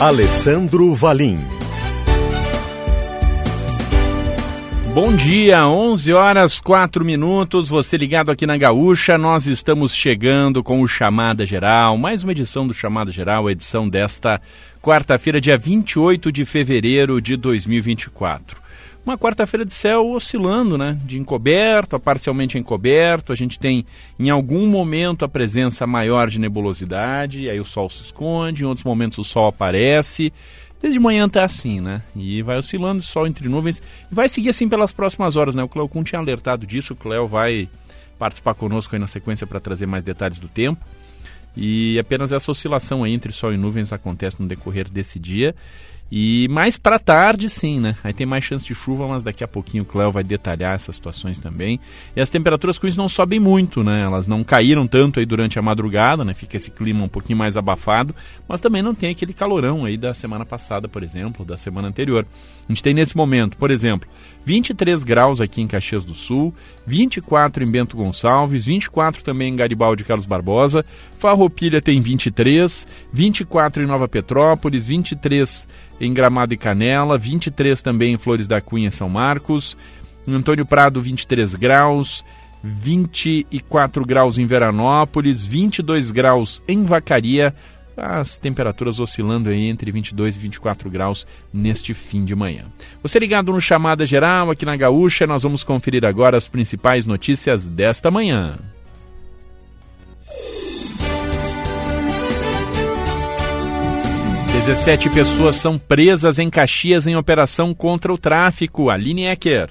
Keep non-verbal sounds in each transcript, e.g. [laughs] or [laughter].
Alessandro Valim. Bom dia, 11 horas 4 minutos. Você ligado aqui na Gaúcha, nós estamos chegando com o Chamada Geral, mais uma edição do Chamada Geral, a edição desta quarta-feira, dia 28 de fevereiro de 2024 uma quarta-feira de céu oscilando, né? De encoberto a parcialmente encoberto. A gente tem em algum momento a presença maior de nebulosidade, aí o sol se esconde, em outros momentos o sol aparece. Desde manhã tá assim, né? E vai oscilando, sol entre nuvens. E vai seguir assim pelas próximas horas, né? O Cleo Kuhn tinha alertado disso. O Cleo vai participar conosco aí na sequência para trazer mais detalhes do tempo. E apenas essa oscilação aí entre sol e nuvens acontece no decorrer desse dia. E mais para tarde, sim, né? Aí tem mais chance de chuva, mas daqui a pouquinho o Cléo vai detalhar essas situações também. E as temperaturas com isso não sobem muito, né? Elas não caíram tanto aí durante a madrugada, né? Fica esse clima um pouquinho mais abafado, mas também não tem aquele calorão aí da semana passada, por exemplo, da semana anterior. A gente tem nesse momento, por exemplo, 23 graus aqui em Caxias do Sul, 24 em Bento Gonçalves, 24 também em Garibaldi Carlos Barbosa, Farroupilha tem 23, 24 em Nova Petrópolis, 23 em Gramado e Canela, 23 também em Flores da Cunha, São Marcos, em Antônio Prado 23 graus, 24 graus em Veranópolis, 22 graus em Vacaria, as temperaturas oscilando aí entre 22 e 24 graus neste fim de manhã. Você ligado no Chamada Geral aqui na Gaúcha, nós vamos conferir agora as principais notícias desta manhã. 17 pessoas são presas em Caxias em operação contra o tráfico. Aline Ecker.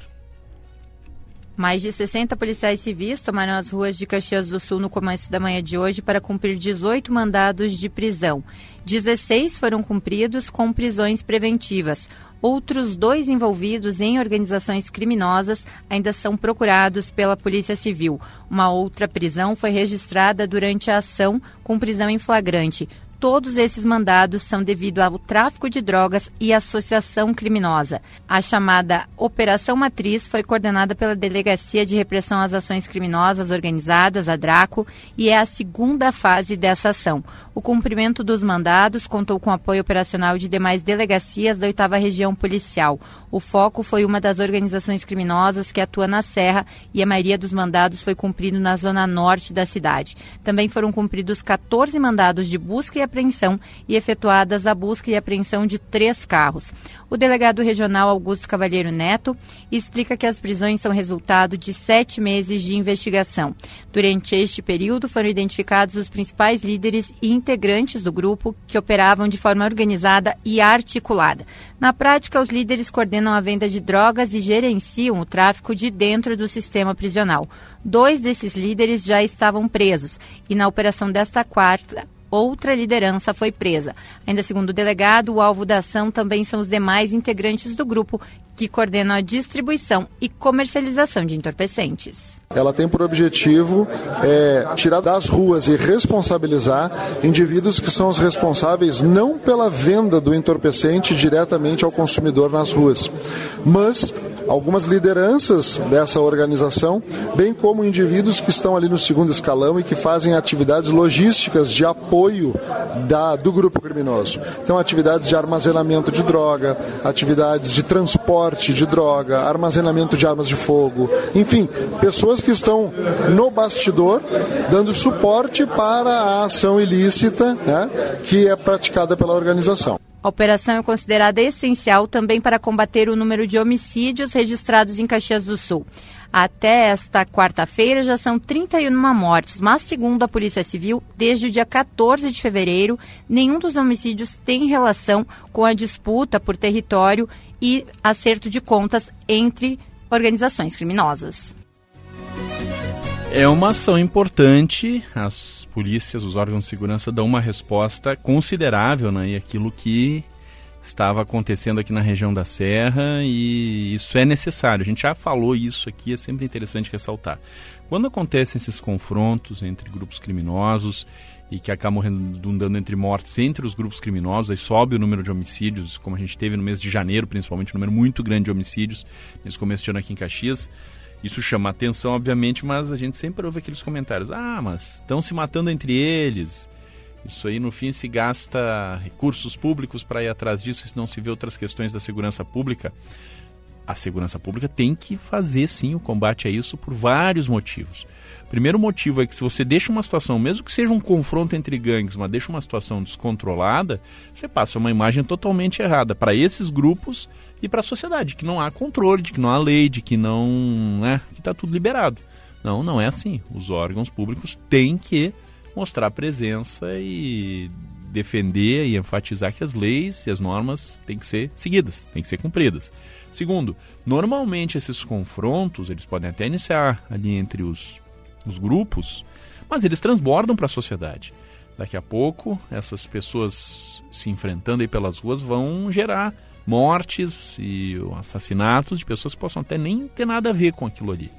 Mais de 60 policiais civis tomaram as ruas de Caxias do Sul no começo da manhã de hoje para cumprir 18 mandados de prisão. 16 foram cumpridos com prisões preventivas. Outros dois envolvidos em organizações criminosas ainda são procurados pela Polícia Civil. Uma outra prisão foi registrada durante a ação com prisão em flagrante. Todos esses mandados são devido ao tráfico de drogas e associação criminosa. A chamada Operação Matriz foi coordenada pela Delegacia de Repressão às Ações Criminosas Organizadas, a DRACO, e é a segunda fase dessa ação. O cumprimento dos mandados contou com apoio operacional de demais delegacias da 8 Região Policial. O foco foi uma das organizações criminosas que atua na Serra e a maioria dos mandados foi cumprido na zona norte da cidade. Também foram cumpridos 14 mandados de busca e apreensão e efetuadas a busca e apreensão de três carros. O delegado regional Augusto Cavalheiro Neto explica que as prisões são resultado de sete meses de investigação. Durante este período foram identificados os principais líderes e integrantes do grupo que operavam de forma organizada e articulada. Na prática, os líderes coordenam a venda de drogas e gerenciam o tráfico de dentro do sistema prisional. Dois desses líderes já estavam presos e na operação desta quarta, outra liderança foi presa. Ainda segundo o delegado, o alvo da ação também são os demais integrantes do grupo que coordenam a distribuição e comercialização de entorpecentes. Ela tem por objetivo é, tirar das ruas e responsabilizar indivíduos que são os responsáveis não pela venda do entorpecente diretamente ao consumidor nas ruas, mas algumas lideranças dessa organização, bem como indivíduos que estão ali no segundo escalão e que fazem atividades logísticas de apoio da, do grupo criminoso. Então, atividades de armazenamento de droga, atividades de transporte de droga, armazenamento de armas de fogo, enfim, pessoas que estão no bastidor dando suporte para a ação ilícita né, que é praticada pela organização. A operação é considerada essencial também para combater o número de homicídios registrados em Caxias do Sul. Até esta quarta-feira já são 31 mortes, mas segundo a Polícia Civil, desde o dia 14 de fevereiro, nenhum dos homicídios tem relação com a disputa por território e acerto de contas entre organizações criminosas. É uma ação importante, as polícias, os órgãos de segurança dão uma resposta considerável, né? E aquilo que estava acontecendo aqui na região da Serra e isso é necessário. A gente já falou isso aqui, é sempre interessante ressaltar. Quando acontecem esses confrontos entre grupos criminosos e que acabam redundando entre mortes entre os grupos criminosos, aí sobe o número de homicídios, como a gente teve no mês de janeiro, principalmente, um número muito grande de homicídios nesse começo de ano aqui em Caxias. Isso chama atenção, obviamente, mas a gente sempre ouve aqueles comentários: ah, mas estão se matando entre eles. Isso aí, no fim, se gasta recursos públicos para ir atrás disso, se não se vê outras questões da segurança pública. A segurança pública tem que fazer, sim, o combate a isso por vários motivos. Primeiro motivo é que se você deixa uma situação, mesmo que seja um confronto entre gangues, mas deixa uma situação descontrolada, você passa uma imagem totalmente errada para esses grupos e para a sociedade, que não há controle, de que não há lei, de que não, né, que está tudo liberado. Não, não é assim. Os órgãos públicos têm que mostrar presença e defender e enfatizar que as leis e as normas têm que ser seguidas, têm que ser cumpridas. Segundo, normalmente esses confrontos, eles podem até iniciar ali entre os, os grupos, mas eles transbordam para a sociedade. Daqui a pouco, essas pessoas se enfrentando aí pelas ruas vão gerar mortes e assassinatos de pessoas que possam até nem ter nada a ver com aquilo ali.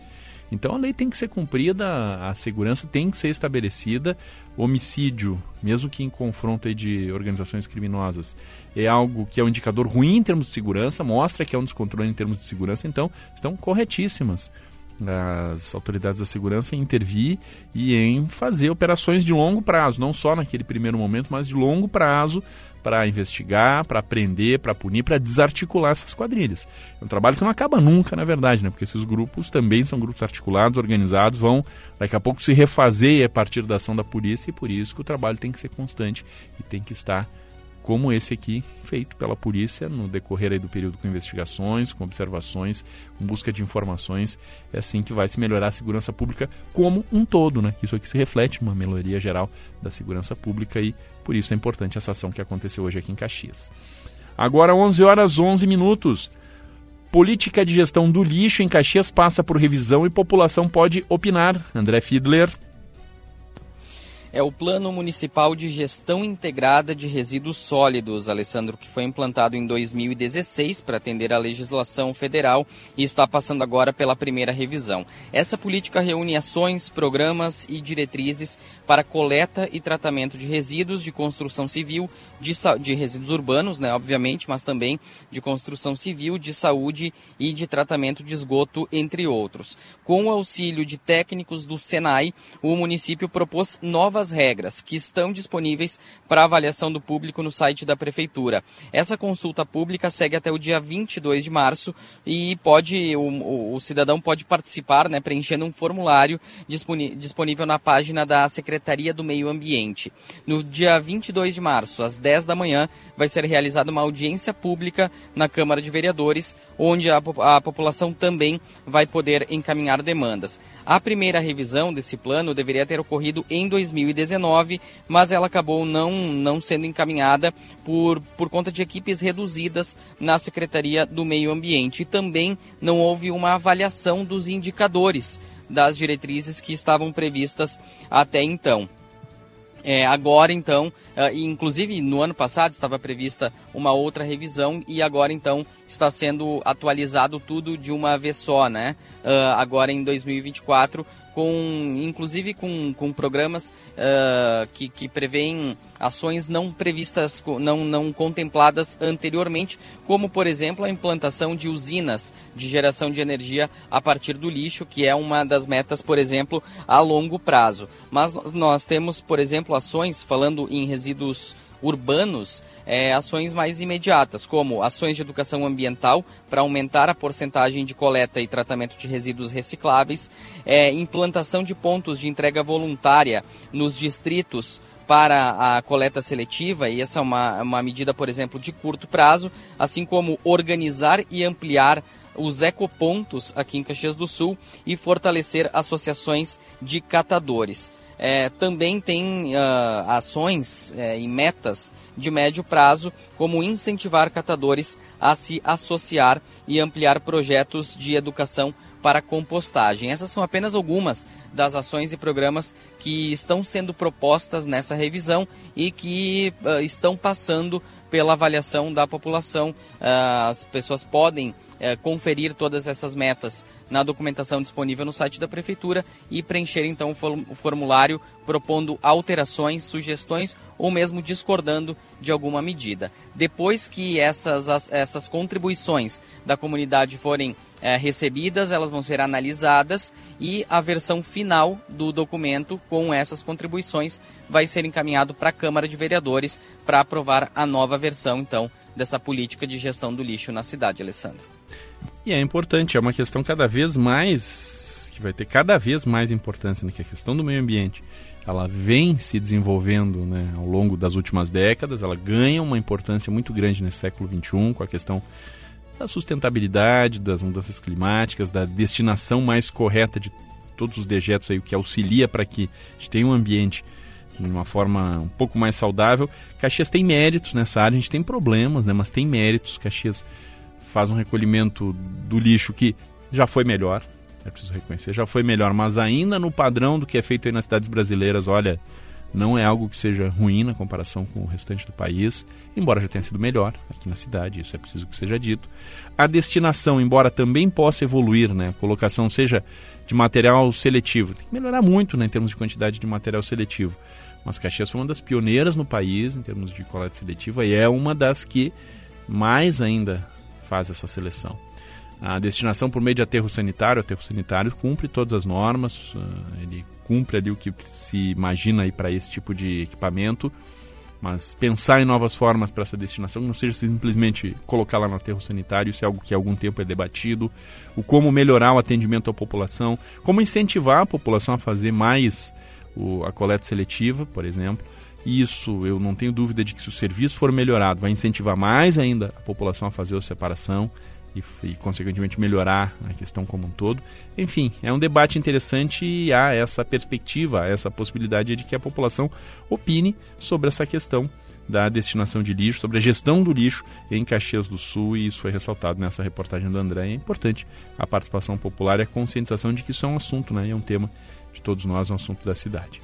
Então a lei tem que ser cumprida, a segurança tem que ser estabelecida. Homicídio, mesmo que em confronto de organizações criminosas, é algo que é um indicador ruim em termos de segurança, mostra que é um descontrole em termos de segurança, então estão corretíssimas as autoridades da segurança em intervir e em fazer operações de longo prazo, não só naquele primeiro momento, mas de longo prazo para investigar, para prender, para punir, para desarticular essas quadrilhas. É um trabalho que não acaba nunca, na verdade, né? porque esses grupos também são grupos articulados, organizados, vão daqui a pouco se refazer a partir da ação da polícia e por isso que o trabalho tem que ser constante e tem que estar como esse aqui, feito pela polícia no decorrer do período com investigações, com observações, com busca de informações. É assim que vai se melhorar a segurança pública como um todo, né? Isso aqui se reflete numa melhoria geral da segurança pública e por isso é importante essa ação que aconteceu hoje aqui em Caxias. Agora 11 horas 11 minutos. Política de gestão do lixo em Caxias passa por revisão e população pode opinar. André Fiedler é o Plano Municipal de Gestão Integrada de Resíduos Sólidos, Alessandro, que foi implantado em 2016 para atender à legislação federal e está passando agora pela primeira revisão. Essa política reúne ações, programas e diretrizes para coleta e tratamento de resíduos de construção civil, de, de resíduos urbanos, né, obviamente, mas também de construção civil, de saúde e de tratamento de esgoto, entre outros. Com o auxílio de técnicos do Senai, o município propôs novas regras que estão disponíveis para avaliação do público no site da Prefeitura. Essa consulta pública segue até o dia 22 de março e pode o, o, o cidadão pode participar, né, preenchendo um formulário disponível na página da Secretaria do Meio Ambiente. No dia 22 de março, às 10 da manhã, vai ser realizada uma audiência pública na Câmara de Vereadores, onde a, a população também vai poder encaminhar demandas. A primeira revisão desse plano deveria ter ocorrido em 2019, mas ela acabou não, não sendo encaminhada por, por conta de equipes reduzidas na Secretaria do Meio Ambiente. E também não houve uma avaliação dos indicadores das diretrizes que estavam previstas até então. É, agora, então, uh, inclusive no ano passado estava prevista uma outra revisão e agora, então, está sendo atualizado tudo de uma vez só, né? Uh, agora em 2024, com inclusive com, com programas uh, que, que prevêem ações não previstas, não, não contempladas anteriormente, como por exemplo a implantação de usinas de geração de energia a partir do lixo, que é uma das metas, por exemplo, a longo prazo. Mas nós temos, por exemplo, ações falando em resíduos urbanos é, ações mais imediatas, como ações de educação ambiental para aumentar a porcentagem de coleta e tratamento de resíduos recicláveis, é, implantação de pontos de entrega voluntária nos distritos para a coleta seletiva, e essa é uma, uma medida, por exemplo, de curto prazo, assim como organizar e ampliar os ecopontos aqui em Caxias do Sul e fortalecer associações de catadores. É, também tem uh, ações é, e metas de médio prazo, como incentivar catadores a se associar e ampliar projetos de educação para compostagem. Essas são apenas algumas das ações e programas que estão sendo propostas nessa revisão e que uh, estão passando pela avaliação da população. Uh, as pessoas podem uh, conferir todas essas metas na documentação disponível no site da Prefeitura e preencher então o formulário propondo alterações, sugestões ou mesmo discordando de alguma medida. Depois que essas, essas contribuições da comunidade forem é, recebidas, elas vão ser analisadas e a versão final do documento com essas contribuições vai ser encaminhado para a Câmara de Vereadores para aprovar a nova versão, então, dessa política de gestão do lixo na cidade, Alessandro. E é importante, é uma questão cada vez mais, que vai ter cada vez mais importância, né, que é a questão do meio ambiente. Ela vem se desenvolvendo né, ao longo das últimas décadas, ela ganha uma importância muito grande nesse século XXI, com a questão da sustentabilidade, das mudanças climáticas, da destinação mais correta de todos os dejetos aí, que auxilia para que a gente tenha um ambiente de uma forma um pouco mais saudável. Caxias tem méritos nessa área, a gente tem problemas, né, mas tem méritos. Caxias faz um recolhimento do lixo que já foi melhor, é preciso reconhecer, já foi melhor, mas ainda no padrão do que é feito aí nas cidades brasileiras, olha, não é algo que seja ruim na comparação com o restante do país, embora já tenha sido melhor aqui na cidade, isso é preciso que seja dito. A destinação, embora também possa evoluir, né, a colocação seja de material seletivo, tem que melhorar muito né, em termos de quantidade de material seletivo. Mas Caxias foi uma das pioneiras no país em termos de coleta seletiva e é uma das que mais ainda faz essa seleção. A destinação por meio de aterro sanitário, o aterro sanitário cumpre todas as normas, ah, ele cumpre ali o que se imagina aí para esse tipo de equipamento, mas pensar em novas formas para essa destinação, não seja simplesmente colocar lá no aterro sanitário, isso é algo que há algum tempo é debatido, o como melhorar o atendimento à população, como incentivar a população a fazer mais o, a coleta seletiva, por exemplo. Isso, eu não tenho dúvida de que se o serviço for melhorado, vai incentivar mais ainda a população a fazer a separação, e, e, consequentemente melhorar a questão como um todo. Enfim, é um debate interessante e há essa perspectiva, essa possibilidade de que a população opine sobre essa questão da destinação de lixo, sobre a gestão do lixo em Caxias do Sul, e isso foi ressaltado nessa reportagem do André. É importante a participação popular e a conscientização de que isso é um assunto, né? é um tema de todos nós, um assunto da cidade.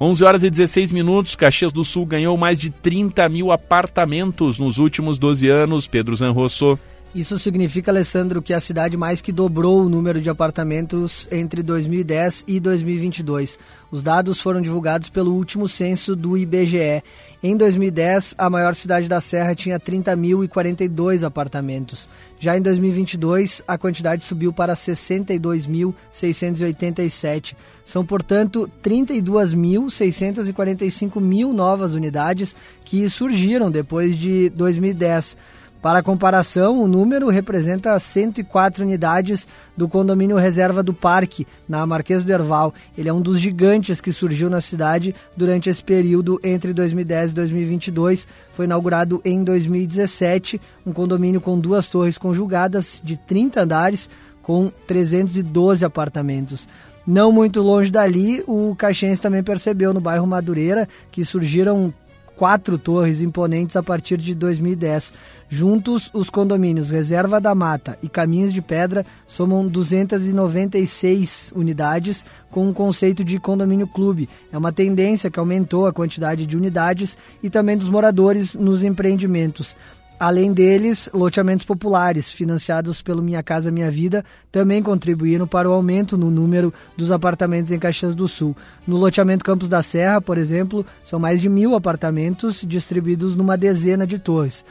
11 horas e 16 minutos, Caxias do Sul ganhou mais de 30 mil apartamentos nos últimos 12 anos. Pedro Zanrosso. Isso significa, Alessandro, que a cidade mais que dobrou o número de apartamentos entre 2010 e 2022. Os dados foram divulgados pelo último censo do IBGE. Em 2010, a maior cidade da Serra tinha 30.042 apartamentos. Já em 2022, a quantidade subiu para 62.687. São, portanto, 32.645 mil novas unidades que surgiram depois de 2010. Para comparação, o número representa 104 unidades do condomínio Reserva do Parque, na Marquês do Erval. Ele é um dos gigantes que surgiu na cidade durante esse período entre 2010 e 2022. Foi inaugurado em 2017, um condomínio com duas torres conjugadas de 30 andares, com 312 apartamentos. Não muito longe dali, o Caxiense também percebeu no bairro Madureira que surgiram quatro torres imponentes a partir de 2010. Juntos, os condomínios Reserva da Mata e Caminhos de Pedra somam 296 unidades com o conceito de condomínio clube. É uma tendência que aumentou a quantidade de unidades e também dos moradores nos empreendimentos. Além deles, loteamentos populares, financiados pelo Minha Casa Minha Vida, também contribuíram para o aumento no número dos apartamentos em Caxias do Sul. No loteamento Campos da Serra, por exemplo, são mais de mil apartamentos distribuídos numa dezena de torres.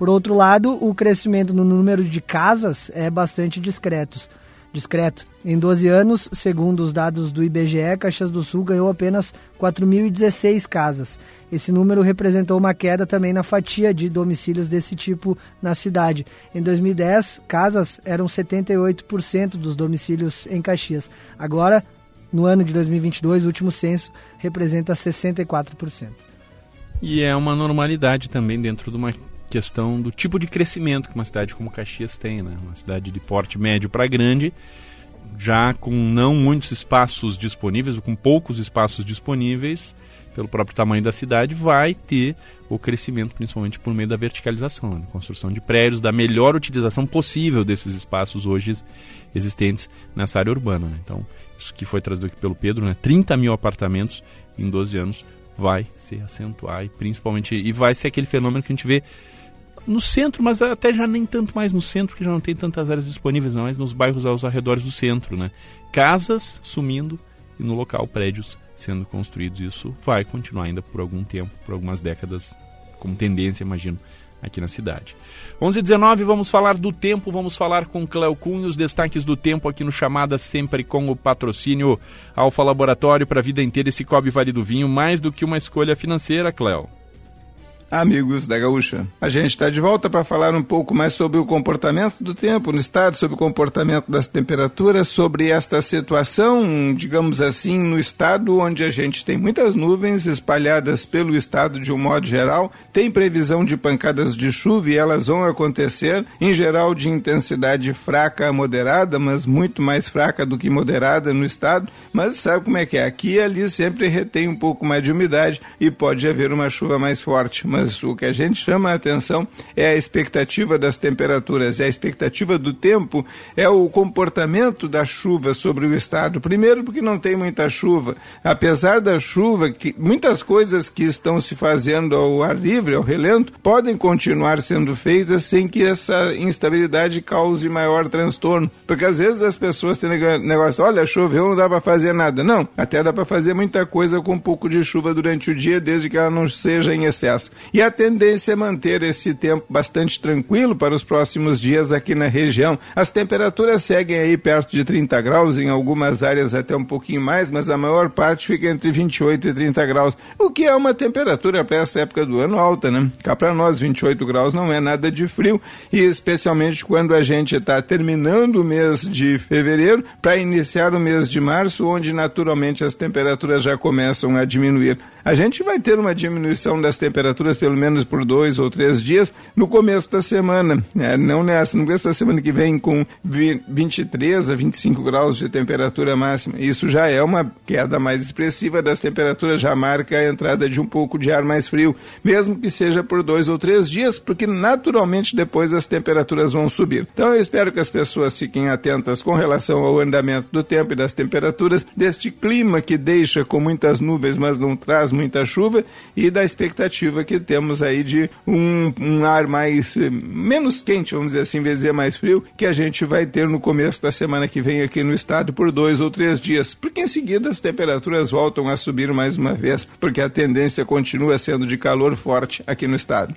Por outro lado, o crescimento no número de casas é bastante discreto. discreto. Em 12 anos, segundo os dados do IBGE, Caxias do Sul ganhou apenas 4.016 casas. Esse número representou uma queda também na fatia de domicílios desse tipo na cidade. Em 2010, casas eram 78% dos domicílios em Caxias. Agora, no ano de 2022, o último censo representa 64%. E é uma normalidade também dentro de uma questão do tipo de crescimento que uma cidade como Caxias tem, né? Uma cidade de porte médio para grande, já com não muitos espaços disponíveis, ou com poucos espaços disponíveis, pelo próprio tamanho da cidade, vai ter o crescimento, principalmente por meio da verticalização, né? construção de prédios, da melhor utilização possível desses espaços hoje existentes nessa área urbana. Né? Então, isso que foi trazido aqui pelo Pedro, né? 30 mil apartamentos em 12 anos, vai se acentuar e principalmente e vai ser aquele fenômeno que a gente vê no centro, mas até já nem tanto mais no centro, porque já não tem tantas áreas disponíveis, não, mas nos bairros aos arredores do centro, né? Casas sumindo e no local prédios sendo construídos. Isso vai continuar ainda por algum tempo, por algumas décadas, como tendência, imagino, aqui na cidade. 11h19, vamos falar do tempo, vamos falar com Cléo Cunha, os destaques do tempo aqui no Chamada, sempre com o patrocínio Alfa Laboratório para a vida inteira esse Cobre Vale do Vinho, mais do que uma escolha financeira, Cléo amigos da Gaúcha. A gente está de volta para falar um pouco mais sobre o comportamento do tempo no estado, sobre o comportamento das temperaturas, sobre esta situação, digamos assim, no estado onde a gente tem muitas nuvens espalhadas pelo estado de um modo geral, tem previsão de pancadas de chuva e elas vão acontecer, em geral de intensidade fraca a moderada, mas muito mais fraca do que moderada no estado, mas sabe como é que é? Aqui e ali sempre retém um pouco mais de umidade e pode haver uma chuva mais forte, mas mas o que a gente chama a atenção é a expectativa das temperaturas, é a expectativa do tempo, é o comportamento da chuva sobre o estado. Primeiro, porque não tem muita chuva. Apesar da chuva, que muitas coisas que estão se fazendo ao ar livre, ao relento, podem continuar sendo feitas sem que essa instabilidade cause maior transtorno. Porque às vezes as pessoas têm negócio, olha, choveu, não dá para fazer nada. Não, até dá para fazer muita coisa com um pouco de chuva durante o dia, desde que ela não seja em excesso. E a tendência é manter esse tempo bastante tranquilo para os próximos dias aqui na região. As temperaturas seguem aí perto de 30 graus, em algumas áreas até um pouquinho mais, mas a maior parte fica entre 28 e 30 graus, o que é uma temperatura para essa época do ano alta, né? Cá para nós, 28 graus não é nada de frio, e especialmente quando a gente está terminando o mês de fevereiro para iniciar o mês de março, onde naturalmente as temperaturas já começam a diminuir. A gente vai ter uma diminuição das temperaturas pelo menos por dois ou três dias no começo da semana. É, não nessa, no começo da semana que vem com 23 a 25 graus de temperatura máxima. Isso já é uma queda mais expressiva das temperaturas, já marca a entrada de um pouco de ar mais frio, mesmo que seja por dois ou três dias, porque naturalmente depois as temperaturas vão subir. Então eu espero que as pessoas fiquem atentas com relação ao andamento do tempo e das temperaturas, deste clima que deixa com muitas nuvens, mas não traz muita chuva e da expectativa que temos aí de um, um ar mais eh, menos quente, vamos dizer assim, dizer mais frio, que a gente vai ter no começo da semana que vem aqui no estado por dois ou três dias, porque em seguida as temperaturas voltam a subir mais uma vez, porque a tendência continua sendo de calor forte aqui no estado.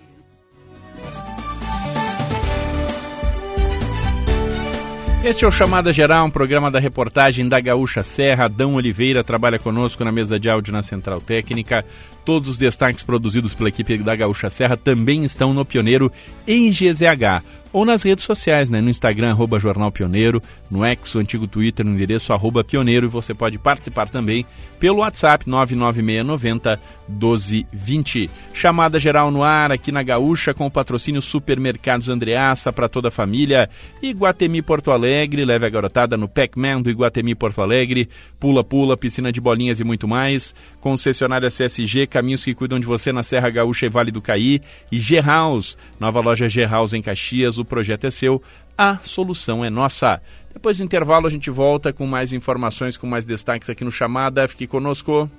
Este é o Chamada Geral, um programa da reportagem da Gaúcha Serra. Adão Oliveira trabalha conosco na mesa de áudio na Central Técnica. Todos os destaques produzidos pela equipe da Gaúcha Serra também estão no Pioneiro em GZH ou nas redes sociais, né? No Instagram, arroba Jornal Pioneiro, no X, o antigo Twitter, no endereço arroba Pioneiro, e você pode participar também pelo WhatsApp 99690 1220. Chamada geral no ar aqui na Gaúcha com o patrocínio Supermercados Andreaça para toda a família. Iguatemi Porto Alegre, leve a garotada no Pac-Man do Iguatemi Porto Alegre, pula pula, piscina de bolinhas e muito mais. Concessionária CSG, caminhos que cuidam de você na Serra Gaúcha e Vale do Caí. E G-House, nova loja G-House em Caxias, o projeto é seu, a solução é nossa. Depois do intervalo a gente volta com mais informações, com mais destaques aqui no Chamada. Fique conosco.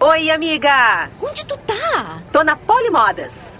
Oi, amiga! Onde tu tá? Tô na Polimodas.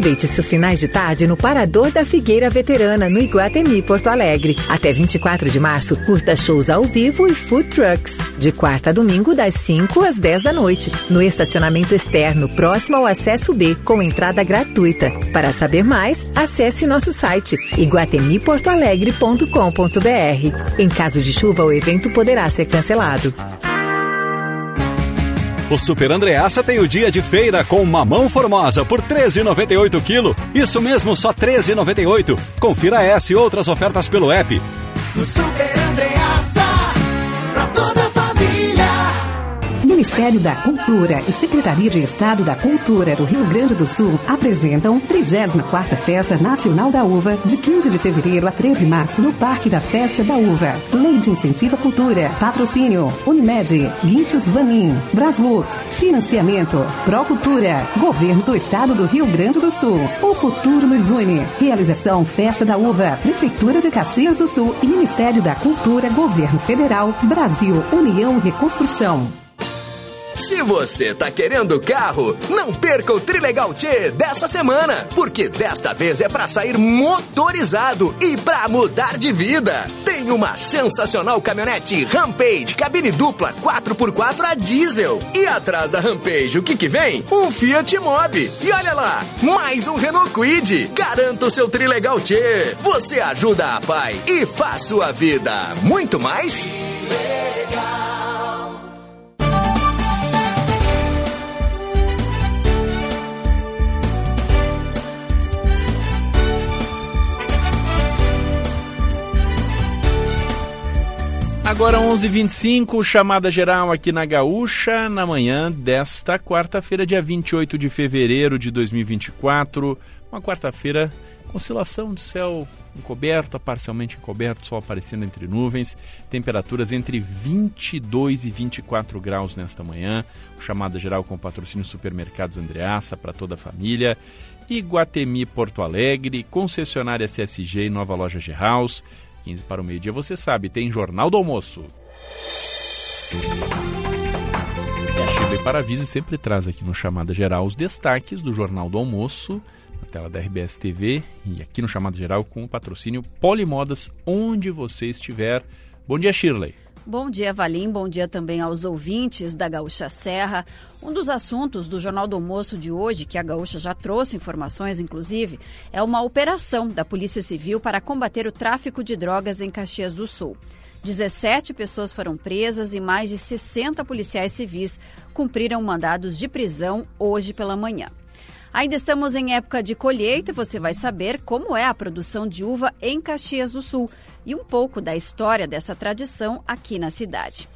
Aproveite seus finais de tarde no Parador da Figueira Veterana, no Iguatemi, Porto Alegre. Até 24 de março, curta shows ao vivo e food trucks. De quarta a domingo, das 5 às 10 da noite. No estacionamento externo, próximo ao acesso B, com entrada gratuita. Para saber mais, acesse nosso site iguatemiportoalegre.com.br. Em caso de chuva, o evento poderá ser cancelado. O Super Andreassa tem o dia de feira com mamão formosa por 13,98 kg. Isso mesmo, só 13,98. Confira essa e outras ofertas pelo app. Super Andreassa, Ministério da Cultura e Secretaria de Estado da Cultura do Rio Grande do Sul apresentam 34ª Festa Nacional da Uva, de 15 de fevereiro a 3 de março, no Parque da Festa da Uva. Lei de Incentivo à Cultura. Patrocínio. Unimed. Guinchos Vanin. Braslux. Financiamento. Procultura. Governo do Estado do Rio Grande do Sul. O futuro nos une. Realização Festa da Uva. Prefeitura de Caxias do Sul e Ministério da Cultura, Governo Federal, Brasil, União e Reconstrução. Se você tá querendo carro, não perca o Trilegal T dessa semana, porque desta vez é para sair motorizado e para mudar de vida. Tem uma sensacional caminhonete Rampage, cabine dupla 4x4 a diesel. E atrás da Rampage, o que que vem? Um Fiat Mobi. E olha lá, mais um Renault Kwid. Garanta o seu Trilegal T. Você ajuda a pai e faz sua vida muito mais. Agora 11:25 chamada geral aqui na Gaúcha, na manhã desta quarta-feira, dia 28 de fevereiro de 2024. Uma quarta-feira oscilação de céu encoberto, a parcialmente encoberto, sol aparecendo entre nuvens, temperaturas entre 22 e 24 graus nesta manhã. Chamada geral com patrocínio Supermercados Andreaça para toda a família. Iguatemi Porto Alegre, concessionária CSG e nova loja G-House. 15 para o meio-dia, você sabe, tem Jornal do Almoço. E a Shirley Paravise sempre traz aqui no Chamada Geral os destaques do Jornal do Almoço, na tela da RBS TV e aqui no Chamada Geral com o patrocínio Polimodas, onde você estiver. Bom dia, Shirley. Bom dia, Valim. Bom dia também aos ouvintes da Gaúcha Serra. Um dos assuntos do Jornal do Almoço de hoje, que a Gaúcha já trouxe informações, inclusive, é uma operação da Polícia Civil para combater o tráfico de drogas em Caxias do Sul. 17 pessoas foram presas e mais de 60 policiais civis cumpriram mandados de prisão hoje pela manhã. Ainda estamos em época de colheita, você vai saber como é a produção de uva em Caxias do Sul e um pouco da história dessa tradição aqui na cidade.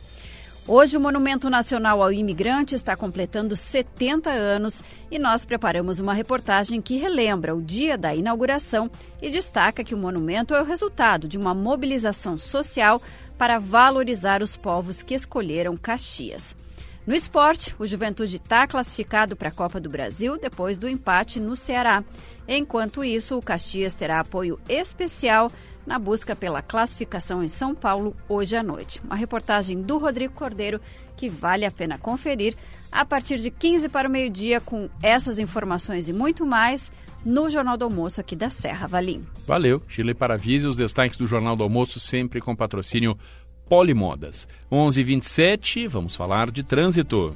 Hoje, o Monumento Nacional ao Imigrante está completando 70 anos e nós preparamos uma reportagem que relembra o dia da inauguração e destaca que o monumento é o resultado de uma mobilização social para valorizar os povos que escolheram Caxias. No esporte, o Juventude está classificado para a Copa do Brasil depois do empate no Ceará. Enquanto isso, o Caxias terá apoio especial na busca pela classificação em São Paulo hoje à noite. Uma reportagem do Rodrigo Cordeiro que vale a pena conferir a partir de 15 para o meio-dia com essas informações e muito mais no Jornal do Almoço aqui da Serra Valim. Valeu, Chile Paravise, os destaques do Jornal do Almoço sempre com patrocínio Polimodas. 11:27, vamos falar de trânsito.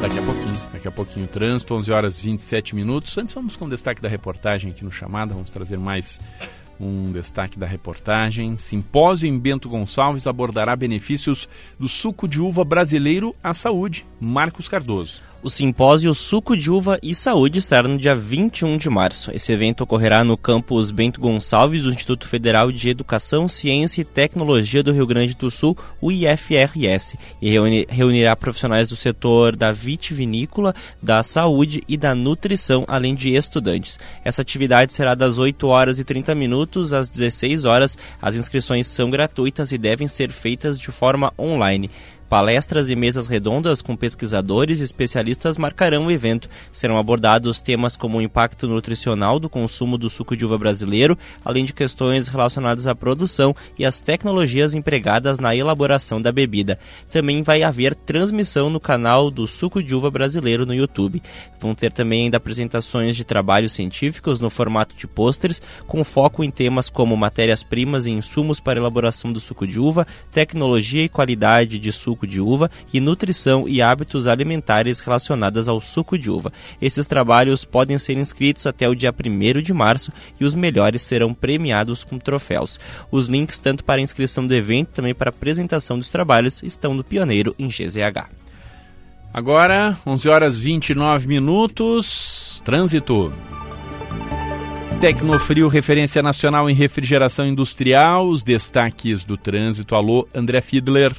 Daqui a pouquinho, daqui a pouquinho trânsito, 11 horas 27 minutos. Antes vamos com o destaque da reportagem aqui no Chamada, vamos trazer mais um destaque da reportagem. Simpósio em Bento Gonçalves abordará benefícios do suco de uva brasileiro à saúde. Marcos Cardoso. O simpósio Suco de Uva e Saúde estará no dia 21 de março. Esse evento ocorrerá no campus Bento Gonçalves do Instituto Federal de Educação, Ciência e Tecnologia do Rio Grande do Sul, o IFRS, e reunirá profissionais do setor da vitivinícola, da saúde e da nutrição, além de estudantes. Essa atividade será das 8 horas e 30 minutos às 16 horas. As inscrições são gratuitas e devem ser feitas de forma online. Palestras e mesas redondas com pesquisadores e especialistas marcarão o evento. Serão abordados temas como o impacto nutricional do consumo do suco de uva brasileiro, além de questões relacionadas à produção e às tecnologias empregadas na elaboração da bebida. Também vai haver transmissão no canal do Suco de Uva Brasileiro no YouTube. Vão ter também ainda apresentações de trabalhos científicos no formato de pôsteres, com foco em temas como matérias-primas e insumos para elaboração do suco de uva, tecnologia e qualidade de suco suco de uva e nutrição e hábitos alimentares relacionadas ao suco de uva. Esses trabalhos podem ser inscritos até o dia 1 de março e os melhores serão premiados com troféus. Os links tanto para a inscrição do evento também para a apresentação dos trabalhos estão no Pioneiro em GZH. Agora, 11 horas 29 minutos, trânsito. Tecnofrio, referência nacional em refrigeração industrial, os destaques do trânsito. Alô, André Fiedler.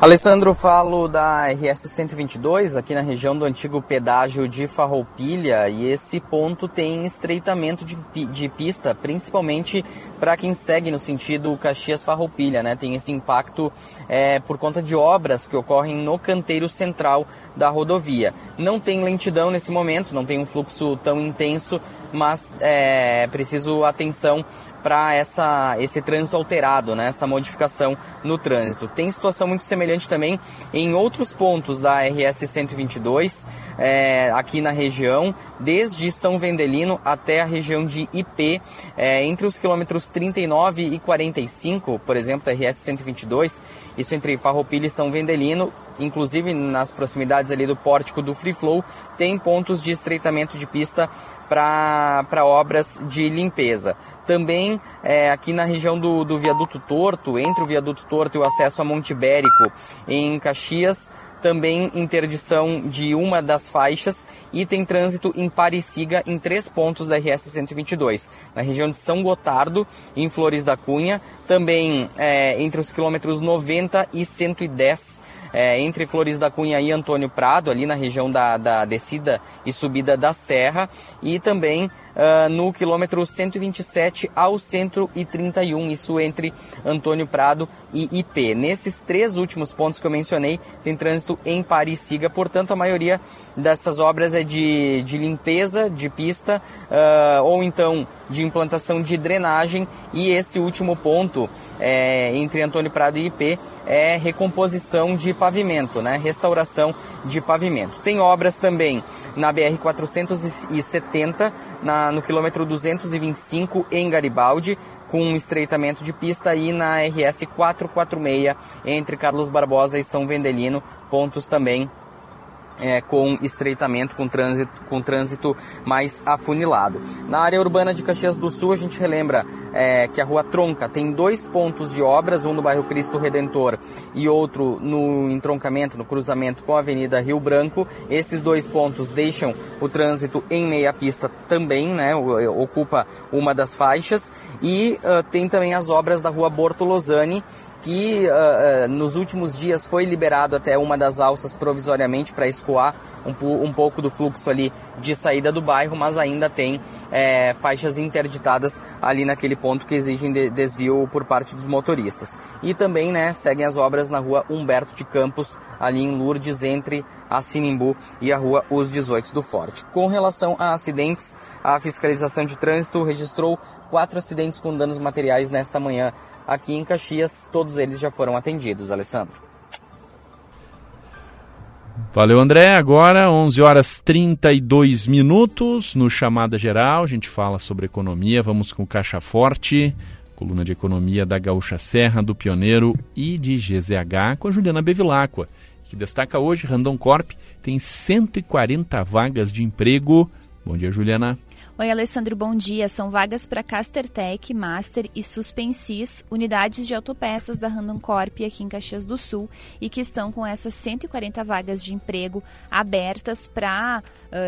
Alessandro, falo da RS 122 aqui na região do antigo pedágio de Farroupilha e esse ponto tem estreitamento de, de pista, principalmente para quem segue no sentido Caxias-Farroupilha, né? Tem esse impacto é, por conta de obras que ocorrem no canteiro central da rodovia. Não tem lentidão nesse momento, não tem um fluxo tão intenso, mas é preciso atenção para essa esse trânsito alterado, né? Essa modificação no trânsito. Tem situação muito semelhante também em outros pontos da RS 122 é, aqui na região, desde São Vendelino até a região de IP, é, entre os quilômetros 39 e 45, por exemplo, da RS 122, isso entre Farroupilha e São Vendelino, inclusive nas proximidades ali do pórtico do Free Flow, tem pontos de estreitamento de pista para obras de limpeza. Também é, aqui na região do, do viaduto Torto, entre o viaduto Torto e o acesso a Monte Ibérico, em Caxias, também interdição de uma das faixas e tem trânsito em Parisiga em três pontos da RS 122, na região de São Gotardo, em Flores da Cunha, também é, entre os quilômetros 90 e 110, é, entre Flores da Cunha e Antônio Prado, ali na região da, da descida e subida da Serra, e também uh, no quilômetro 127 ao 131, isso entre Antônio Prado e IP. Nesses três últimos pontos que eu mencionei, tem trânsito em Siga, portanto, a maioria dessas obras é de, de limpeza de pista uh, ou então de implantação de drenagem e esse último ponto é, entre Antônio Prado e IP é recomposição de pavimento, né? restauração de pavimento. Tem obras também na BR 470 na, no quilômetro 225 em Garibaldi, com um estreitamento de pista e na RS 446 entre Carlos Barbosa e São Vendelino, pontos também é, com estreitamento, com trânsito, com trânsito mais afunilado. Na área urbana de Caxias do Sul, a gente relembra é, que a Rua Tronca tem dois pontos de obras, um no bairro Cristo Redentor e outro no entroncamento, no cruzamento com a Avenida Rio Branco. Esses dois pontos deixam o trânsito em meia pista também, né, ocupa uma das faixas. E uh, tem também as obras da Rua Bortolosani, que uh, uh, nos últimos dias foi liberado até uma das alças provisoriamente para escoar um, um, pouco do fluxo ali de saída do bairro, mas ainda tem é, faixas interditadas ali naquele ponto que exigem de desvio por parte dos motoristas. E também né, seguem as obras na rua Humberto de Campos, ali em Lourdes, entre a Sinimbu e a rua Os 18 do Forte. Com relação a acidentes, a fiscalização de trânsito registrou quatro acidentes com danos materiais nesta manhã aqui em Caxias. Todos eles já foram atendidos, Alessandro. Valeu, André. Agora, 11 horas 32 minutos no Chamada Geral. A gente fala sobre economia. Vamos com Caixa Forte, coluna de economia da Gaúcha Serra, do Pioneiro e de GZH, com a Juliana Bevilacqua, que destaca hoje: Randon Corp tem 140 vagas de emprego. Bom dia, Juliana. Oi, Alessandro, bom dia. São vagas para Castertech, Master e Suspensis, unidades de autopeças da Randon Corp aqui em Caxias do Sul e que estão com essas 140 vagas de emprego abertas para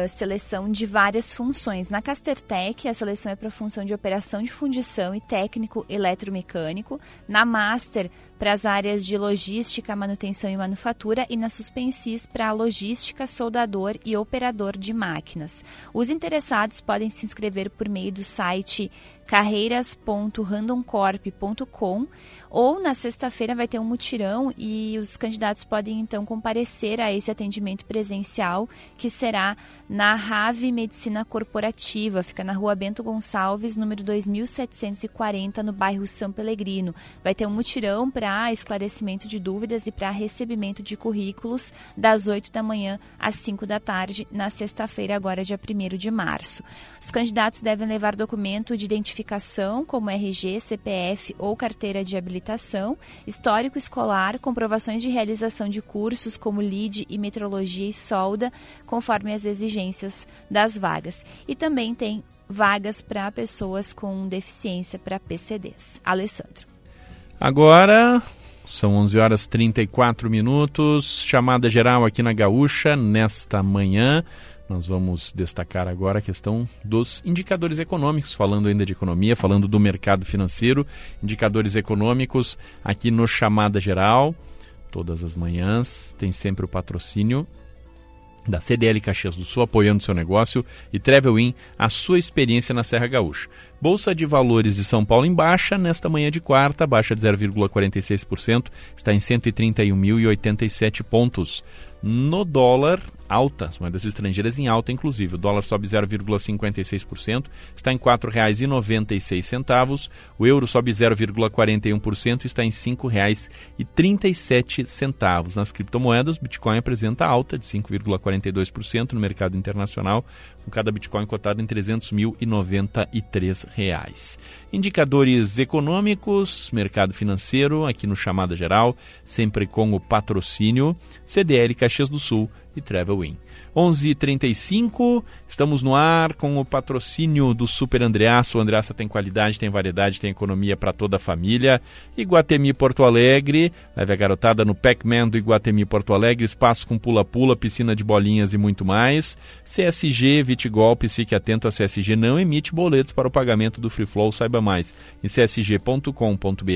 seleção de várias funções. Na Castertech, a seleção é para função de operação de fundição e técnico eletromecânico. Na Master, para as áreas de logística, manutenção e manufatura e na Suspensis para logística, soldador e operador de máquinas. Os interessados podem se inscrever por meio do site carreiras.randomcorp.com ou na sexta-feira vai ter um mutirão e os candidatos podem então comparecer a esse atendimento presencial que será na Rave Medicina Corporativa, fica na Rua Bento Gonçalves, número 2740, no bairro São Pelegrino. Vai ter um mutirão para esclarecimento de dúvidas e para recebimento de currículos das 8 da manhã às 5 da tarde na sexta-feira, agora dia 1 de março. Os candidatos devem levar documento de identificação como RG, CPF ou carteira de habilitação histórico escolar, comprovações de realização de cursos como LID e metrologia e solda, conforme as exigências das vagas. E também tem vagas para pessoas com deficiência para PCDs. Alessandro. Agora são 11 horas 34 minutos, chamada geral aqui na Gaúcha nesta manhã. Nós vamos destacar agora a questão dos indicadores econômicos, falando ainda de economia, falando do mercado financeiro, indicadores econômicos aqui no Chamada Geral. Todas as manhãs tem sempre o patrocínio da CDL Caxias do Sul apoiando seu negócio e Travel In, a sua experiência na Serra Gaúcha. Bolsa de Valores de São Paulo em baixa, nesta manhã de quarta, baixa de 0,46%, está em 131.087 pontos. No dólar, alta, as moedas estrangeiras em alta, inclusive. O dólar sobe 0,56%, está em R$ 4,96. O euro sobe 0,41%, está em R$ 5,37. Nas criptomoedas, o Bitcoin apresenta alta de 5,42% no mercado internacional, com cada Bitcoin cotado em 300.093 reais. Indicadores econômicos, mercado financeiro, aqui no Chamada Geral, sempre com o patrocínio CDL Caxias do Sul e Travel In. 11:35 estamos no ar com o patrocínio do Super Andreaça. O Andreaça tem qualidade, tem variedade, tem economia para toda a família. Iguatemi Porto Alegre, leve a garotada no Pac-Man do Iguatemi Porto Alegre, espaço com pula-pula, piscina de bolinhas e muito mais. CSG, Vitigolpe, fique atento, a CSG não emite boletos para o pagamento do Free Flow, saiba mais em csg.com.br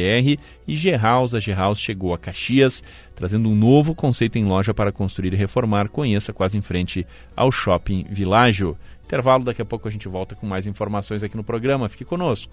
e G-House, a G-House chegou a Caxias, trazendo um novo conceito em loja para construir e reformar. Conheça quase em frente ao Shopping Világio. Intervalo, daqui a pouco a gente volta com mais informações aqui no programa. Fique conosco.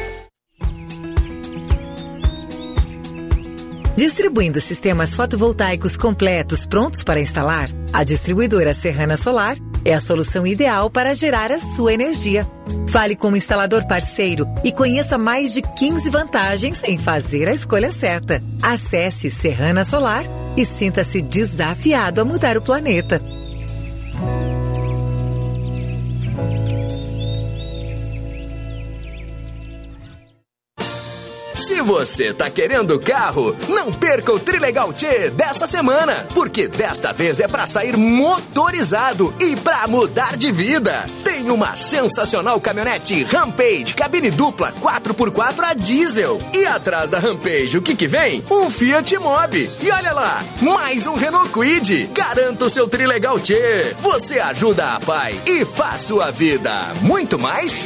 Distribuindo sistemas fotovoltaicos completos prontos para instalar, a distribuidora Serrana Solar é a solução ideal para gerar a sua energia. Fale com o instalador parceiro e conheça mais de 15 vantagens em fazer a escolha certa. Acesse Serrana Solar e sinta-se desafiado a mudar o planeta. Você tá querendo carro, não perca o Trilegal T dessa semana, porque desta vez é para sair motorizado e para mudar de vida. Tem uma sensacional caminhonete Rampage, cabine dupla 4x4 a diesel. E atrás da Rampage, o que que vem? Um Fiat Mobi. E olha lá, mais um Renault Kwid. Garanta o seu Trilegal T. Você ajuda a pai e faz sua vida muito mais.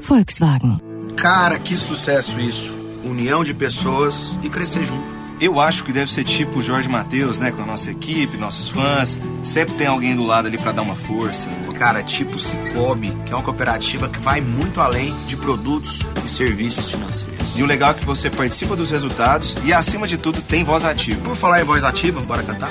Volkswagen. Cara, que sucesso isso. União de pessoas e crescer junto. Eu acho que deve ser tipo o Jorge Matheus, né? Com a nossa equipe, nossos fãs. Sempre tem alguém do lado ali para dar uma força. Cara, tipo Cicobi, que é uma cooperativa que vai muito além de produtos e serviços financeiros. E o legal é que você participa dos resultados e, acima de tudo, tem voz ativa. Por falar em voz ativa, bora cantar?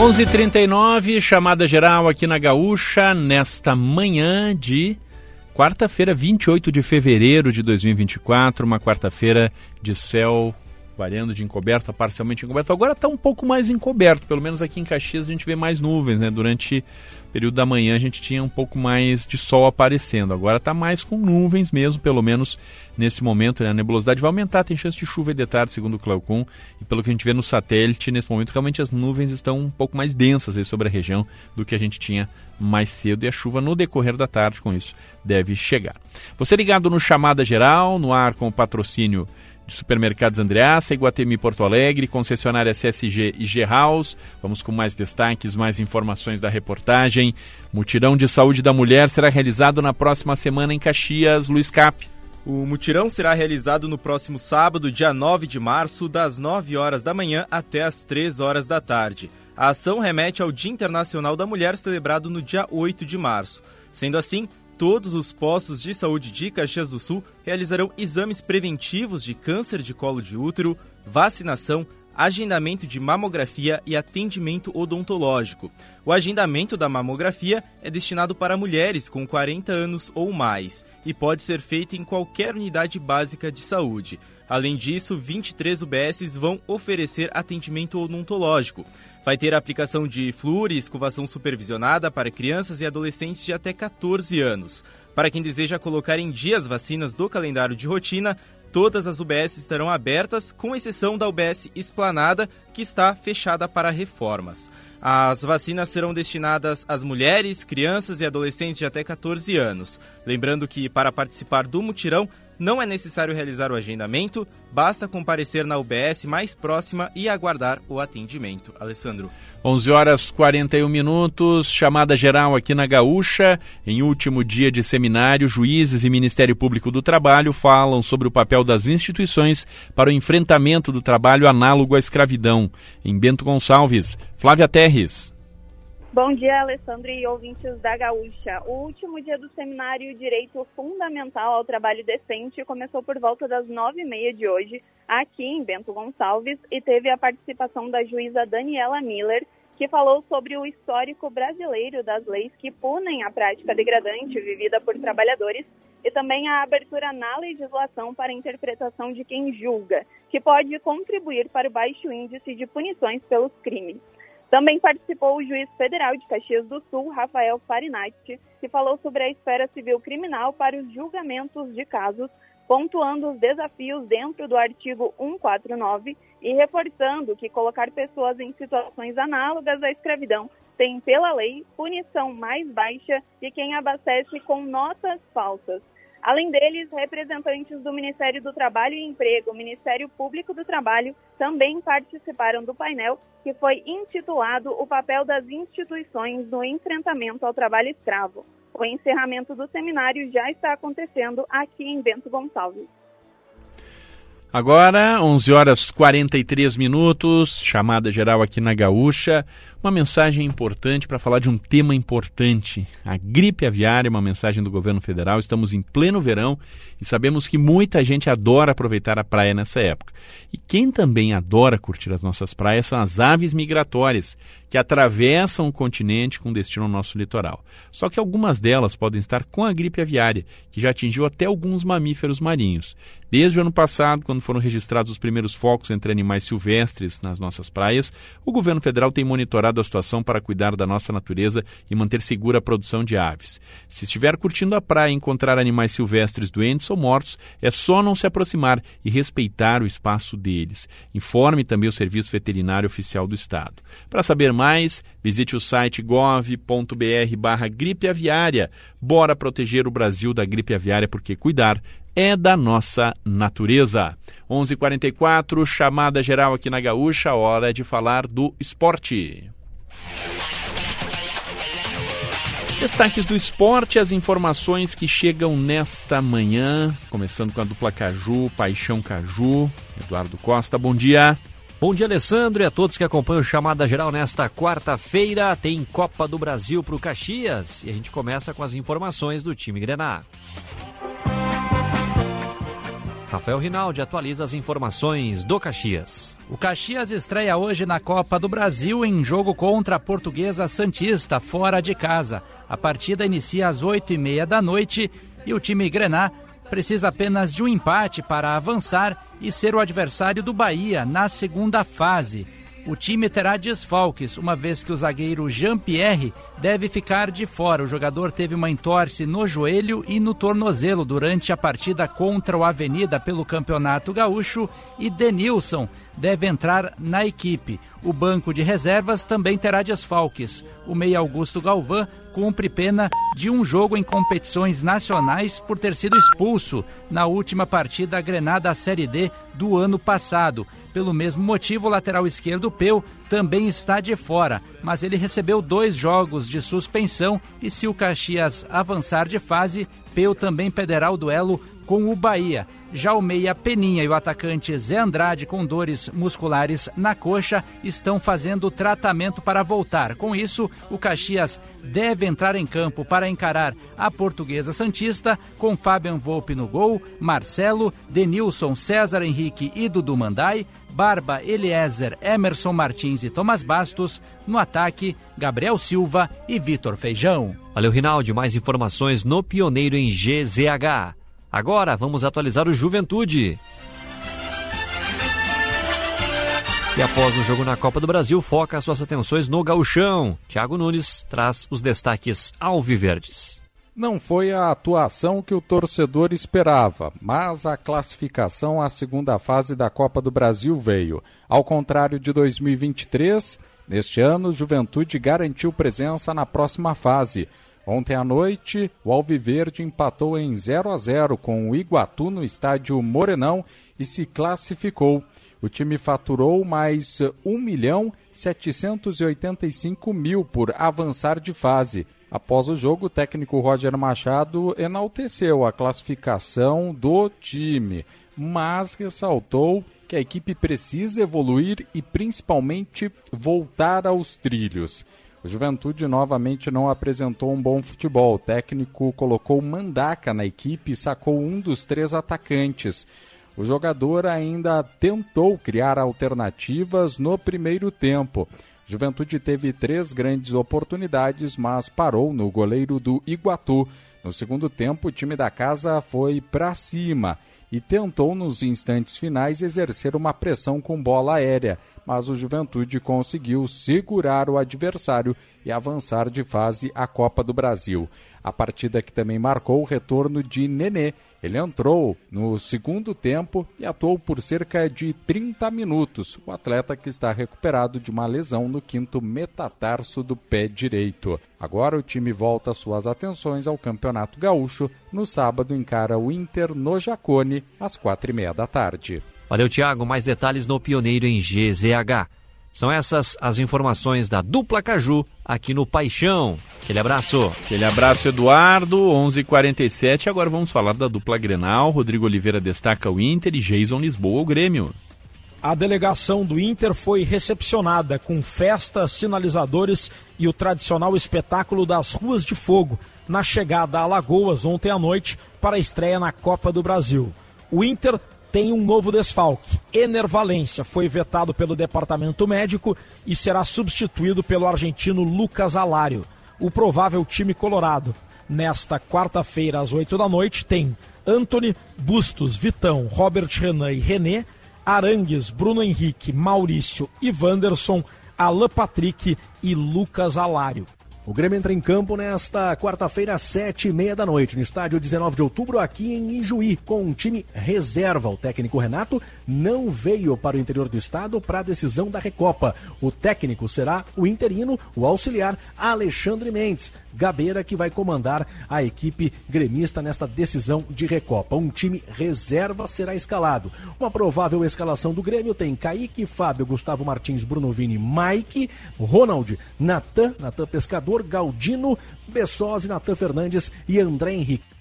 Onze trinta chamada geral aqui na Gaúcha, nesta manhã de quarta-feira, 28 de fevereiro de 2024, uma quarta-feira de céu variando de encoberto a parcialmente encoberto. Agora está um pouco mais encoberto, pelo menos aqui em Caxias a gente vê mais nuvens, né? Durante período da manhã a gente tinha um pouco mais de sol aparecendo. Agora está mais com nuvens mesmo, pelo menos nesse momento. Né? A nebulosidade vai aumentar, tem chance de chuva de tarde, segundo o Claucom. E pelo que a gente vê no satélite, nesse momento realmente as nuvens estão um pouco mais densas sobre a região do que a gente tinha mais cedo. E a chuva no decorrer da tarde, com isso, deve chegar. Você ligado no Chamada Geral, no ar com o patrocínio Supermercados Andreaça, Iguatemi Porto Alegre, concessionária CSG e G-House. Vamos com mais destaques, mais informações da reportagem. Mutirão de Saúde da Mulher será realizado na próxima semana em Caxias. Luiz Cap. O mutirão será realizado no próximo sábado, dia 9 de março, das 9 horas da manhã até as 3 horas da tarde. A ação remete ao Dia Internacional da Mulher, celebrado no dia 8 de março. Sendo assim, todos os postos de saúde de Caxias do Sul realizarão exames preventivos de câncer de colo de útero, vacinação, agendamento de mamografia e atendimento odontológico. O agendamento da mamografia é destinado para mulheres com 40 anos ou mais e pode ser feito em qualquer unidade básica de saúde. Além disso, 23 UBSs vão oferecer atendimento odontológico. Vai ter a aplicação de flúor e escovação supervisionada para crianças e adolescentes de até 14 anos. Para quem deseja colocar em dia as vacinas do calendário de rotina, todas as UBS estarão abertas, com exceção da UBS Esplanada, que está fechada para reformas. As vacinas serão destinadas às mulheres, crianças e adolescentes de até 14 anos. Lembrando que, para participar do mutirão, não é necessário realizar o agendamento, basta comparecer na UBS mais próxima e aguardar o atendimento. Alessandro. 11 horas 41 minutos, chamada geral aqui na Gaúcha. Em último dia de seminário, juízes e Ministério Público do Trabalho falam sobre o papel das instituições para o enfrentamento do trabalho análogo à escravidão. Em Bento Gonçalves, Flávia Terres. Bom dia, Alessandro e ouvintes da Gaúcha. O último dia do seminário Direito Fundamental ao Trabalho Decente começou por volta das nove e meia de hoje, aqui em Bento Gonçalves, e teve a participação da juíza Daniela Miller, que falou sobre o histórico brasileiro das leis que punem a prática degradante vivida por trabalhadores e também a abertura na legislação para a interpretação de quem julga, que pode contribuir para o baixo índice de punições pelos crimes. Também participou o juiz federal de Caxias do Sul, Rafael Farinatti, que falou sobre a esfera civil criminal para os julgamentos de casos, pontuando os desafios dentro do artigo 149 e reforçando que colocar pessoas em situações análogas à escravidão tem, pela lei, punição mais baixa que quem abastece com notas falsas. Além deles, representantes do Ministério do Trabalho e Emprego, Ministério Público do Trabalho, também participaram do painel que foi intitulado O papel das instituições no enfrentamento ao trabalho escravo. O encerramento do seminário já está acontecendo aqui em Bento Gonçalves. Agora, 11 horas 43 minutos, chamada geral aqui na Gaúcha. Uma mensagem importante para falar de um tema importante: a gripe aviária, uma mensagem do governo federal. Estamos em pleno verão e sabemos que muita gente adora aproveitar a praia nessa época. E quem também adora curtir as nossas praias são as aves migratórias, que atravessam o continente com destino ao nosso litoral. Só que algumas delas podem estar com a gripe aviária, que já atingiu até alguns mamíferos marinhos. Desde o ano passado, quando foram registrados os primeiros focos entre animais silvestres nas nossas praias, o governo federal tem monitorado a situação para cuidar da nossa natureza e manter segura a produção de aves. Se estiver curtindo a praia e encontrar animais silvestres doentes ou mortos, é só não se aproximar e respeitar o espaço deles. Informe também o Serviço Veterinário Oficial do Estado. Para saber mais, visite o site gov.br barra gripe aviária. Bora proteger o Brasil da gripe aviária, porque cuidar é da nossa natureza. 11:44 h 44 chamada geral aqui na Gaúcha, hora de falar do esporte. Destaques do esporte, as informações que chegam nesta manhã, começando com a dupla Caju, Paixão Caju, Eduardo Costa, bom dia. Bom dia, Alessandro, e a todos que acompanham o Chamada Geral nesta quarta-feira. Tem Copa do Brasil para o Caxias e a gente começa com as informações do time Grená. Rafael Rinaldi atualiza as informações do Caxias. O Caxias estreia hoje na Copa do Brasil em jogo contra a Portuguesa Santista, fora de casa. A partida inicia às oito e meia da noite e o time Grená precisa apenas de um empate para avançar e ser o adversário do Bahia na segunda fase. O time terá desfalques, uma vez que o zagueiro Jean-Pierre deve ficar de fora. O jogador teve uma entorse no joelho e no tornozelo durante a partida contra o Avenida pelo Campeonato Gaúcho e Denilson deve entrar na equipe. O banco de reservas também terá desfalques. O meia Augusto Galvão cumpre pena de um jogo em competições nacionais por ter sido expulso na última partida grenada Série D do ano passado. Pelo mesmo motivo, o lateral esquerdo Peu também está de fora, mas ele recebeu dois jogos de suspensão e se o Caxias avançar de fase, Peu também perderá o duelo com o Bahia. Já o meia Peninha e o atacante Zé Andrade, com dores musculares na coxa, estão fazendo tratamento para voltar. Com isso, o Caxias deve entrar em campo para encarar a Portuguesa Santista, com Fabian Volpe no gol, Marcelo, Denilson, César Henrique e Dudu Mandai, Barba, Eliezer, Emerson Martins e Thomas Bastos. No ataque, Gabriel Silva e Vitor Feijão. Valeu, Rinaldi. Mais informações no Pioneiro em GZH. Agora vamos atualizar o Juventude. E após o jogo na Copa do Brasil, foca suas atenções no gauchão. Thiago Nunes traz os destaques alviverdes. Não foi a atuação que o torcedor esperava, mas a classificação à segunda fase da Copa do Brasil veio. Ao contrário de 2023, neste ano, Juventude garantiu presença na próxima fase. Ontem à noite, o Alviverde empatou em 0 a 0 com o Iguatu no estádio Morenão e se classificou. O time faturou mais 1 milhão 785 mil por avançar de fase. Após o jogo, o técnico Roger Machado enalteceu a classificação do time, mas ressaltou que a equipe precisa evoluir e principalmente voltar aos trilhos. O Juventude novamente não apresentou um bom futebol. O técnico colocou Mandaca na equipe e sacou um dos três atacantes. O jogador ainda tentou criar alternativas no primeiro tempo. Juventude teve três grandes oportunidades, mas parou no goleiro do Iguatu. No segundo tempo, o time da casa foi para cima e tentou nos instantes finais exercer uma pressão com bola aérea, mas o Juventude conseguiu segurar o adversário e avançar de fase à Copa do Brasil. A partida que também marcou o retorno de Nenê. Ele entrou no segundo tempo e atuou por cerca de 30 minutos. O atleta que está recuperado de uma lesão no quinto metatarso do pé direito. Agora o time volta suas atenções ao Campeonato Gaúcho. No sábado encara o Inter no Jacone às quatro e meia da tarde. Valeu, Tiago. Mais detalhes no Pioneiro em GZH. São essas as informações da dupla Caju aqui no Paixão. Aquele abraço. Aquele abraço, Eduardo. 11:47. h 47 Agora vamos falar da dupla Grenal. Rodrigo Oliveira destaca o Inter e Jason Lisboa o Grêmio. A delegação do Inter foi recepcionada com festas, sinalizadores e o tradicional espetáculo das Ruas de Fogo na chegada a Alagoas ontem à noite para a estreia na Copa do Brasil. O Inter tem um novo desfalque. Ener Valência foi vetado pelo departamento médico e será substituído pelo argentino Lucas Alário. O provável time colorado. Nesta quarta-feira, às 8 da noite, tem Anthony, Bustos, Vitão, Robert Renan e René, Arangues, Bruno Henrique, Maurício e Wanderson, Alain Patrick e Lucas Alário. O Grêmio entra em campo nesta quarta-feira, às sete e meia da noite, no estádio 19 de outubro, aqui em Ijuí, com um time reserva. O técnico Renato não veio para o interior do estado para a decisão da Recopa. O técnico será o interino, o auxiliar Alexandre Mendes. Gabeira que vai comandar a equipe gremista nesta decisão de Recopa. Um time reserva será escalado. Uma provável escalação do Grêmio tem Kaique, Fábio, Gustavo Martins, Bruno Vini, Mike, Ronald, Natan, Natan Pescador, Galdino, Bessosi, Natan Fernandes e André Henrique.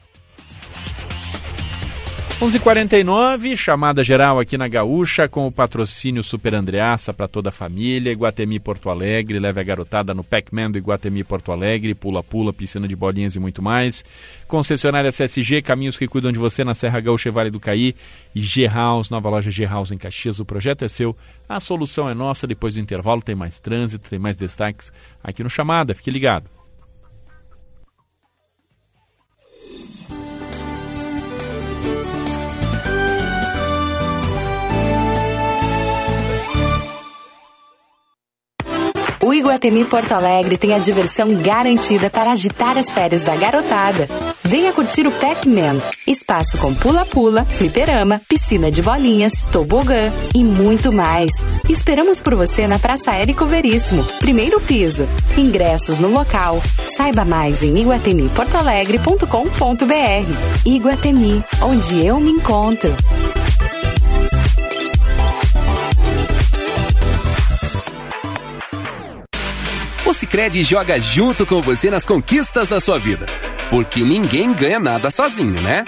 11:49 chamada geral aqui na Gaúcha com o patrocínio Super Andreaça para toda a família, Iguatemi Porto Alegre, leve a garotada no Pac-Man do Iguatemi Porto Alegre, pula-pula, piscina de bolinhas e muito mais. Concessionária CSG, caminhos que cuidam de você na Serra Gaúcha e Vale do Caí e G-House, nova loja G-House em Caxias. O projeto é seu, a solução é nossa. Depois do intervalo tem mais trânsito, tem mais destaques aqui no Chamada. Fique ligado. O Iguatemi Porto Alegre tem a diversão garantida para agitar as férias da garotada. Venha curtir o Pac-Man, espaço com pula-pula, fliperama, piscina de bolinhas, tobogã e muito mais. Esperamos por você na Praça Érico Veríssimo, primeiro piso. Ingressos no local. Saiba mais em iguatemiportoalegre.com.br. Iguatemi, onde eu me encontro. O Sicredi joga junto com você nas conquistas da sua vida. Porque ninguém ganha nada sozinho, né?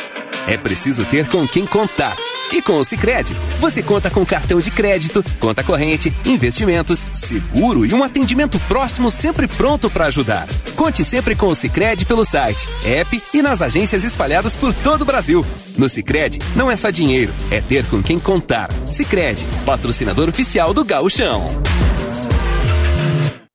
É preciso ter com quem contar. E com o Sicredi, você conta com cartão de crédito, conta corrente, investimentos, seguro e um atendimento próximo sempre pronto para ajudar. Conte sempre com o Sicredi pelo site, app e nas agências espalhadas por todo o Brasil. No Sicredi não é só dinheiro, é ter com quem contar. Sicredi, patrocinador oficial do Gauchão.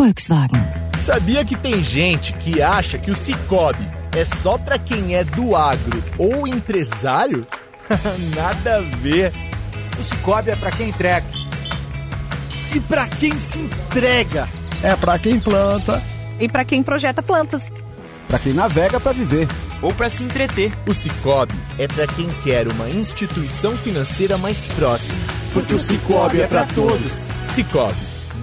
Volkswagen. Sabia que tem gente que acha que o Cicobi é só para quem é do agro ou empresário? [laughs] Nada a ver. O Cicobi é para quem entrega. E para quem se entrega? É para quem planta. E para quem projeta plantas. Para quem navega para viver. Ou para se entreter. O Cicobi é para quem quer uma instituição financeira mais próxima. Porque o Cicobi é para todos. Cicobi,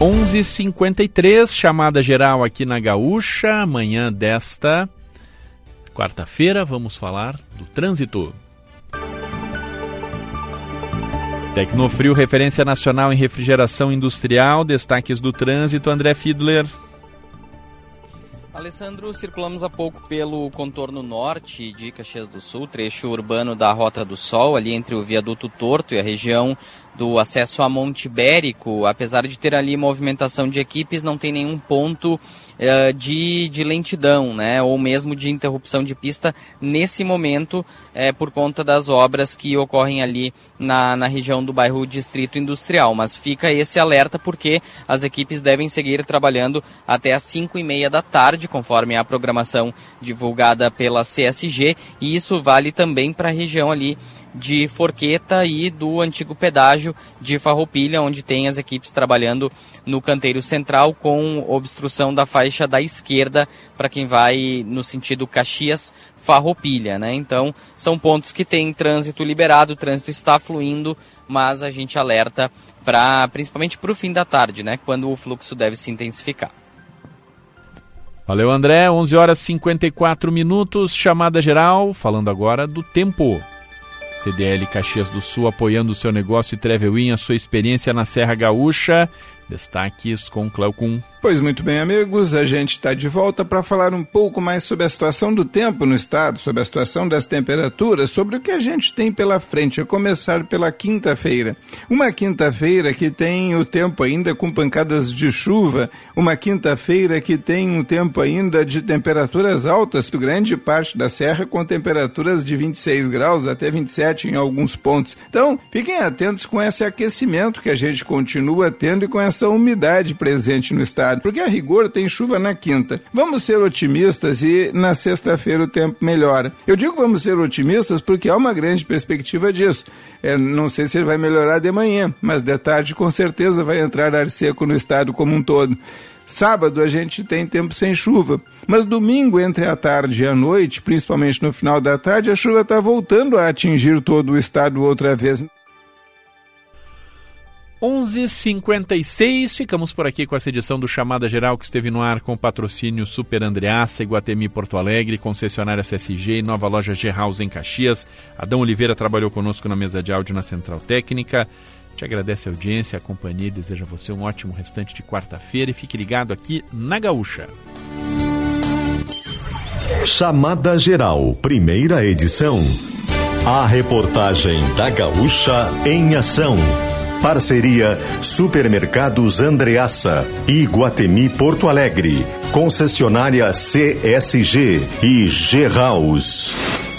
11:53 chamada geral aqui na Gaúcha, amanhã desta quarta-feira vamos falar do trânsito. Tecnofrio, referência nacional em refrigeração industrial, destaques do trânsito, André Fiedler. Alessandro, circulamos há pouco pelo contorno norte de Caxias do Sul, trecho urbano da Rota do Sol, ali entre o viaduto Torto e a região do acesso a Monte Ibérico, apesar de ter ali movimentação de equipes, não tem nenhum ponto uh, de, de lentidão, né, ou mesmo de interrupção de pista nesse momento, uh, por conta das obras que ocorrem ali na, na região do bairro Distrito Industrial. Mas fica esse alerta porque as equipes devem seguir trabalhando até às 5 e meia da tarde, conforme a programação divulgada pela CSG, e isso vale também para a região ali de Forqueta e do antigo pedágio de Farroupilha, onde tem as equipes trabalhando no canteiro central com obstrução da faixa da esquerda para quem vai no sentido Caxias Farroupilha, né? Então, são pontos que tem trânsito liberado, o trânsito está fluindo, mas a gente alerta para principalmente para o fim da tarde, né, quando o fluxo deve se intensificar. Valeu, André. 11 horas 54 minutos, chamada geral, falando agora do tempo. CDL Caxias do Sul apoiando o seu negócio e Travel a sua experiência na Serra Gaúcha. Destaques com Cleocum. Pois muito bem, amigos, a gente está de volta para falar um pouco mais sobre a situação do tempo no estado, sobre a situação das temperaturas, sobre o que a gente tem pela frente, a começar pela quinta-feira. Uma quinta-feira que tem o tempo ainda com pancadas de chuva, uma quinta-feira que tem um tempo ainda de temperaturas altas, grande parte da serra com temperaturas de 26 graus até 27 em alguns pontos. Então, fiquem atentos com esse aquecimento que a gente continua tendo e com essa umidade presente no estado porque a rigor tem chuva na quinta. Vamos ser otimistas e na sexta-feira o tempo melhora. Eu digo vamos ser otimistas porque há uma grande perspectiva disso. É, não sei se ele vai melhorar de manhã, mas de tarde com certeza vai entrar ar seco no estado como um todo. Sábado a gente tem tempo sem chuva, mas domingo entre a tarde e a noite, principalmente no final da tarde, a chuva está voltando a atingir todo o estado outra vez. 11:56 ficamos por aqui com essa edição do Chamada Geral que esteve no ar com patrocínio Super Andreassa, Iguatemi Porto Alegre, concessionária CSG e nova loja G-House em Caxias. Adão Oliveira trabalhou conosco na mesa de áudio na Central Técnica. Te agradece a audiência, a companhia e deseja a você um ótimo restante de quarta-feira e fique ligado aqui na Gaúcha. Chamada Geral, primeira edição. A reportagem da Gaúcha em ação. Parceria Supermercados Andreaça e Guatemi Porto Alegre. Concessionária CSG e G House.